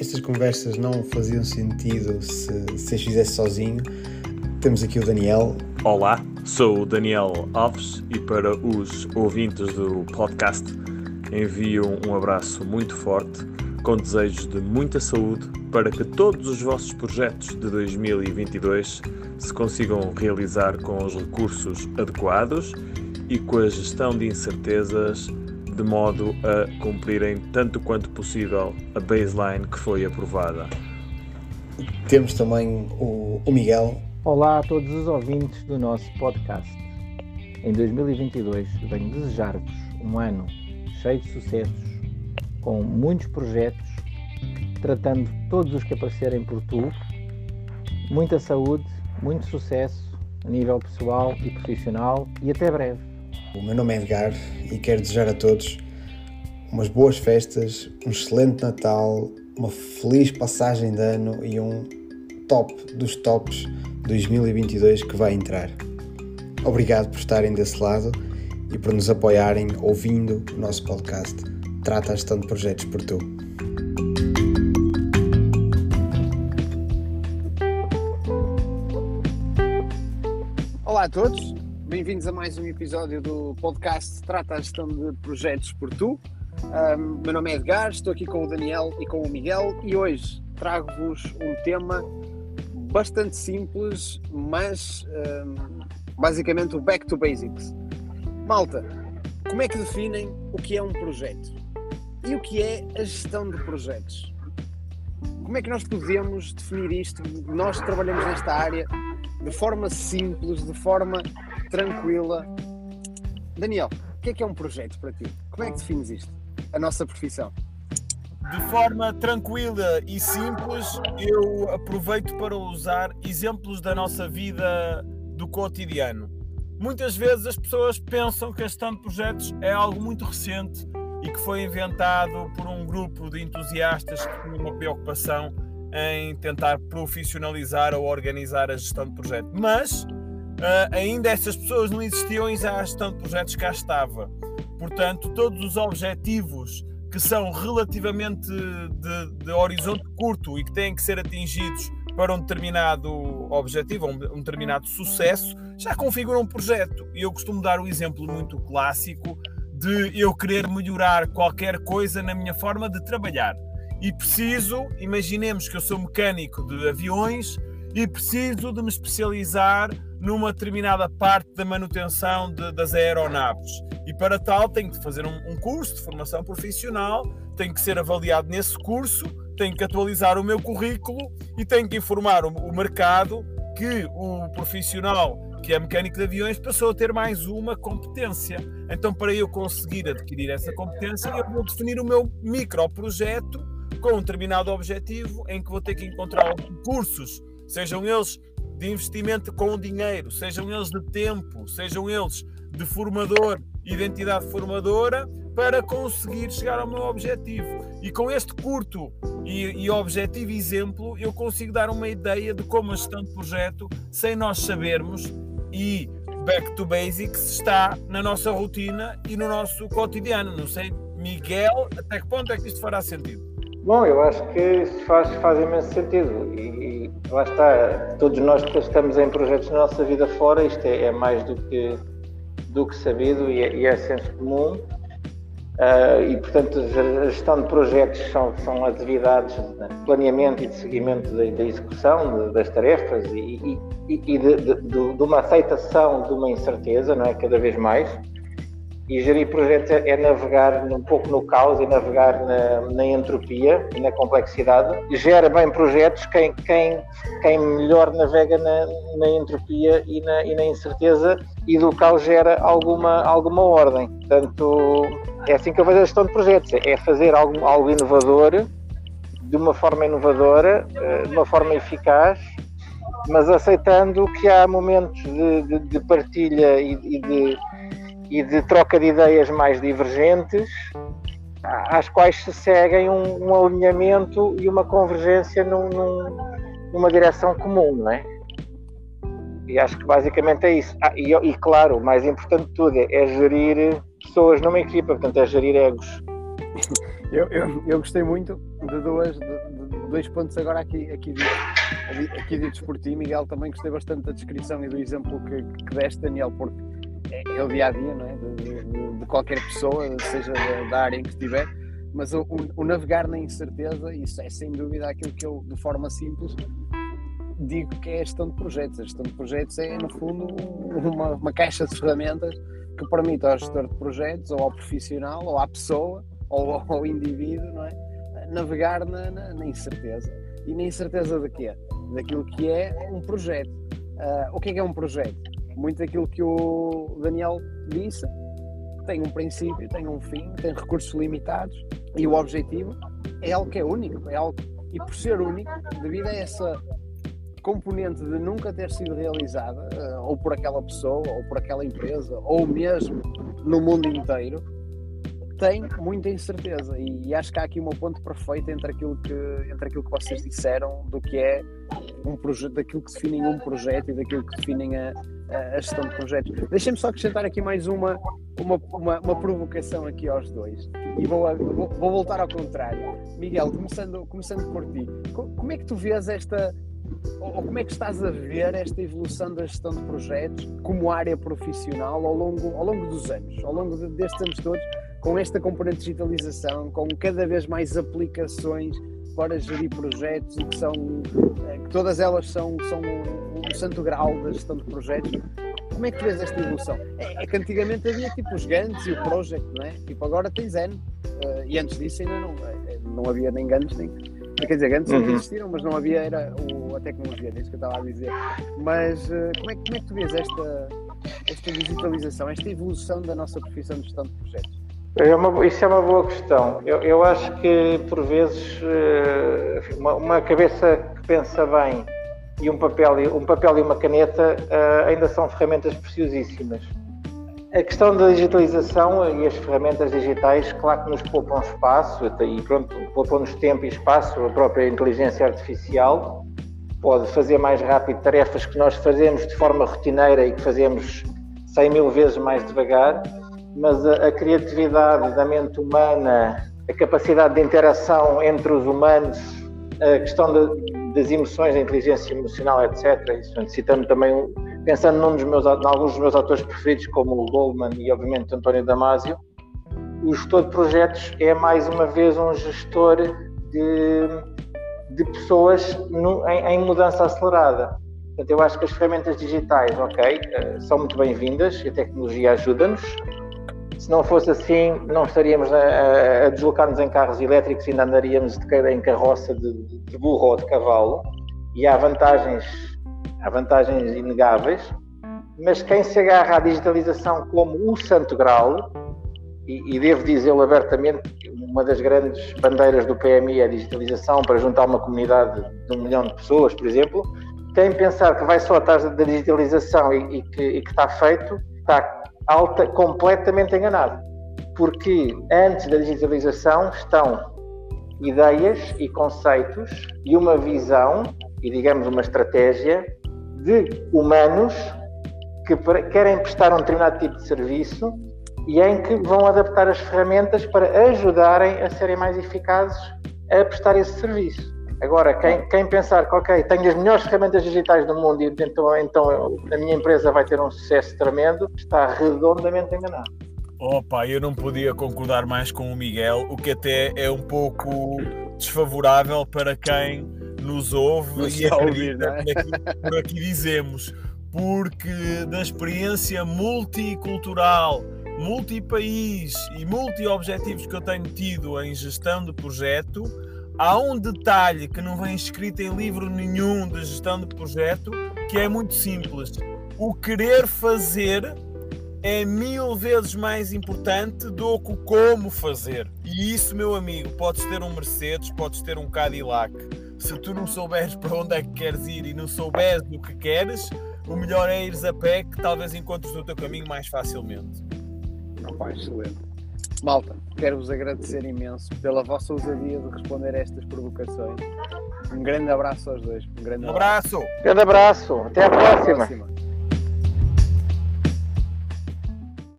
estas conversas não faziam sentido se, se as fizesse sozinho, temos aqui o Daniel. Olá, sou o Daniel Alves e para os ouvintes do podcast envio um abraço muito forte, com desejos de muita saúde para que todos os vossos projetos de 2022 se consigam realizar com os recursos adequados e com a gestão de incertezas de modo a cumprirem tanto quanto possível a baseline que foi aprovada. Temos também o, o Miguel. Olá a todos os ouvintes do nosso podcast. Em 2022 venho desejar-vos um ano cheio de sucessos, com muitos projetos, tratando todos os que aparecerem por tu, muita saúde, muito sucesso a nível pessoal e profissional e até breve. O meu nome é Edgar e quero desejar a todos umas boas festas, um excelente Natal, uma feliz passagem de ano e um top dos tops 2022 que vai entrar. Obrigado por estarem desse lado e por nos apoiarem ouvindo o nosso podcast Trata a Gestão de Projetos por Tu. Olá a todos, Bem-vindos a mais um episódio do podcast Trata a Gestão de Projetos por Tu. Um, meu nome é Edgar, estou aqui com o Daniel e com o Miguel e hoje trago-vos um tema bastante simples, mas um, basicamente o Back to Basics. Malta, como é que definem o que é um projeto? E o que é a gestão de projetos? Como é que nós podemos definir isto? Nós trabalhamos nesta área de forma simples, de forma tranquila. Daniel, o que é que é um projeto para ti? Como é que defines isto? A nossa profissão? De forma tranquila e simples, eu aproveito para usar exemplos da nossa vida do cotidiano. Muitas vezes as pessoas pensam que a gestão de projetos é algo muito recente e que foi inventado por um grupo de entusiastas que tinham uma preocupação em tentar profissionalizar ou organizar a gestão de projeto. Mas uh, ainda essas pessoas não existiam e já a gestão de projetos cá estava. Portanto, todos os objetivos que são relativamente de, de, horizonte curto e que têm que ser atingidos para um determinado objetivo, um, um determinado sucesso, já configuram um projeto. E eu costumo dar o um exemplo muito clássico de eu querer melhorar qualquer coisa na minha forma de trabalhar. E preciso, imaginemos que eu sou mecânico de aviões e preciso de me especializar numa determinada parte da manutenção de, das aeronaves. E para tal tenho de fazer um, um, curso de formação profissional, tenho que ser avaliado nesse curso, tenho que atualizar o meu currículo e tenho que informar o, o mercado que o profissional que é mecânico de aviões passou a ter mais uma competência. Então, para eu conseguir adquirir essa competência, eu vou definir o meu microprojeto com um determinado objetivo em que vou ter que encontrar cursos, sejam eles de investimento com dinheiro, sejam eles de tempo, sejam eles de formador, identidade formadora, para conseguir chegar ao meu objetivo. E com este curto e, e objetivo exemplo, eu consigo dar uma ideia de como a gestão de projeto, sem nós sabermos, e back to basics, está na nossa rotina e no nosso cotidiano. Não sei, Miguel, até que ponto é que isto fará sentido? Bom, eu acho que isso faz, faz imenso sentido. E, e lá está, todos nós que estamos em projetos na nossa vida fora, isto é, é mais do que, do que sabido e é, e é senso comum. Uh, e, portanto, a gestão de projetos são, são atividades de planeamento e de seguimento da, execução de, das tarefas e, e, e de, de, de, uma aceitação de uma incerteza, não é? Cada vez mais. E gerir projetos é, é navegar um pouco no caos e navegar na, na, entropia e na complexidade. Gera bem projetos quem, quem, quem melhor navega na, na entropia e na, e na incerteza e do caos gera alguma, alguma ordem. Portanto, é assim que eu vejo a gestão de projetos: é fazer algo, algo inovador, de uma forma inovadora, eh, de uma forma eficaz, mas aceitando que há momentos de, de, de partilha e, e de e de troca de ideias mais divergentes, às quais se seguem um, um alinhamento e uma convergência num, num, numa direção comum, não é? E acho que basicamente é isso. Ah, e, e, claro, o mais importante de tudo é, é, gerir pessoas numa equipa, portanto, é gerir egos. Eu, eu, eu gostei muito de duas, de, de dois pontos agora aqui, aqui, ditos, aqui ditos por ti, Miguel, também gostei bastante da descrição e do exemplo que, que deste, Daniel, porque é, o dia a dia não é? de, de, de qualquer pessoa, seja da, área em que estiver, mas o, o, navegar na incerteza, isso é sem dúvida aquilo que eu, de forma simples, digo que é a gestão de projetos. A gestão de projetos é, no fundo, uma, uma caixa de ferramentas que permite ao gestor de projetos, ou ao profissional, ou à pessoa, ou ao indivíduo, não é? navegar na, na, na incerteza. E na incerteza de quê? Daquilo que é um projeto. Uh, o que é, que é um projeto? Muito daquilo que o Daniel disse. Tem um princípio, tem um fim, tem recursos limitados e o objetivo é algo que é único, é algo e por ser único, devido a essa componente de nunca ter sido realizada, uh, ou por aquela pessoa, ou por aquela empresa, ou mesmo no mundo inteiro, tem muita incerteza. E, e, acho que há aqui uma ponte perfeita entre aquilo que entre aquilo que vocês disseram do que é um projeto daquilo que definem um projeto e daquilo que definem a, a gestão de projetos. Deixem-me só acrescentar aqui mais uma, uma, uma, uma, provocação aqui aos dois e vou, vou, vou, voltar ao contrário. Miguel, começando, começando por ti, como é que tu vês esta ou como é que estás a ver esta evolução da gestão de projetos como área profissional ao longo, ao longo dos anos, ao longo destes anos todos, com esta componente de digitalização, com cada vez mais aplicações para gerir projetos e que são eh, que todas elas são, são um, santo grau da gestão de projetos. Como é que vês esta evolução? É, é que antigamente havia tipo os Gantz e o Project, não é? Tipo agora tem Zen. Uh, e antes disso ainda não, eh, não havia nem Gantz nem. Quer dizer, Gantz uhum. existiram, mas não havia era o, a tecnologia, é isso que eu estava a dizer. Mas uh, como, é, como é que tu vês esta, esta digitalização, esta evolução da nossa profissão de gestão de projetos? É uma, isso é uma boa questão. Eu, eu acho que, por vezes, eh, uma, uma, cabeça que pensa bem e um papel, um papel e uma caneta eh, ainda são ferramentas preciosíssimas. A questão da digitalização e as ferramentas digitais, claro que nos poupam espaço e pronto, poupam-nos tempo e espaço, a própria inteligência artificial pode fazer mais rápido tarefas que nós fazemos de forma rotineira e que fazemos 100 mil vezes mais devagar mas a, a criatividade da mente humana, a capacidade de interação entre os humanos, a questão de, das emoções, da inteligência emocional, etc. Isso, citando também, pensando num dos meus, em alguns dos meus autores preferidos, como o Goldman e, obviamente, António Damasio, o gestor de projetos é, mais uma vez, um gestor de, de pessoas no, em, em mudança acelerada. Portanto, eu acho que as ferramentas digitais, ok, eh, são muito bem-vindas, a tecnologia ajuda-nos, se não fosse assim, não estaríamos a, a deslocar-nos em carros elétricos e ainda andaríamos de, em carroça de, de, burro ou de cavalo. E há vantagens, há vantagens inegáveis, mas quem se agarra à digitalização como o santo grau, e, e devo dizê-lo abertamente, uma das grandes bandeiras do PMI é a digitalização para juntar uma comunidade de um milhão de pessoas, por exemplo, quem pensar que vai só atrás da digitalização e, e, que, e que está feito, está alta, completamente enganado. Porque antes da digitalização estão ideias e conceitos e uma visão e, digamos, uma estratégia de humanos que querem prestar um determinado tipo de serviço e em que vão adaptar as ferramentas para ajudarem a serem mais eficazes a prestar esse serviço. Agora, quem, quem pensar que, ok, tenho as melhores ferramentas digitais do mundo e então, então a minha empresa vai ter um sucesso tremendo, está redondamente enganado. Opa, eu não podia concordar mais com o Miguel, o que até é um pouco desfavorável para quem nos ouve não e acredita ouvir, é? por aqui dizemos, porque da experiência multicultural, multipaís e multi-objetivos que eu tenho tido em gestão de projeto, há um detalhe que não vem escrito em livro nenhum de gestão de projeto que é muito simples. O querer fazer é mil vezes mais importante do que o como fazer. E isso, meu amigo, podes ter um Mercedes, podes ter um Cadillac. Se tu não souberes para onde é que queres ir e não souberes do que queres, o melhor é ires a pé, que talvez encontres o teu caminho mais facilmente. Opa, excelente. Malta, quero-vos agradecer imenso pela vossa ousadia de responder a estas provocações. Um grande abraço aos dois. Um grande abraço. abraço. Grande abraço. Até à próxima. Até à próxima.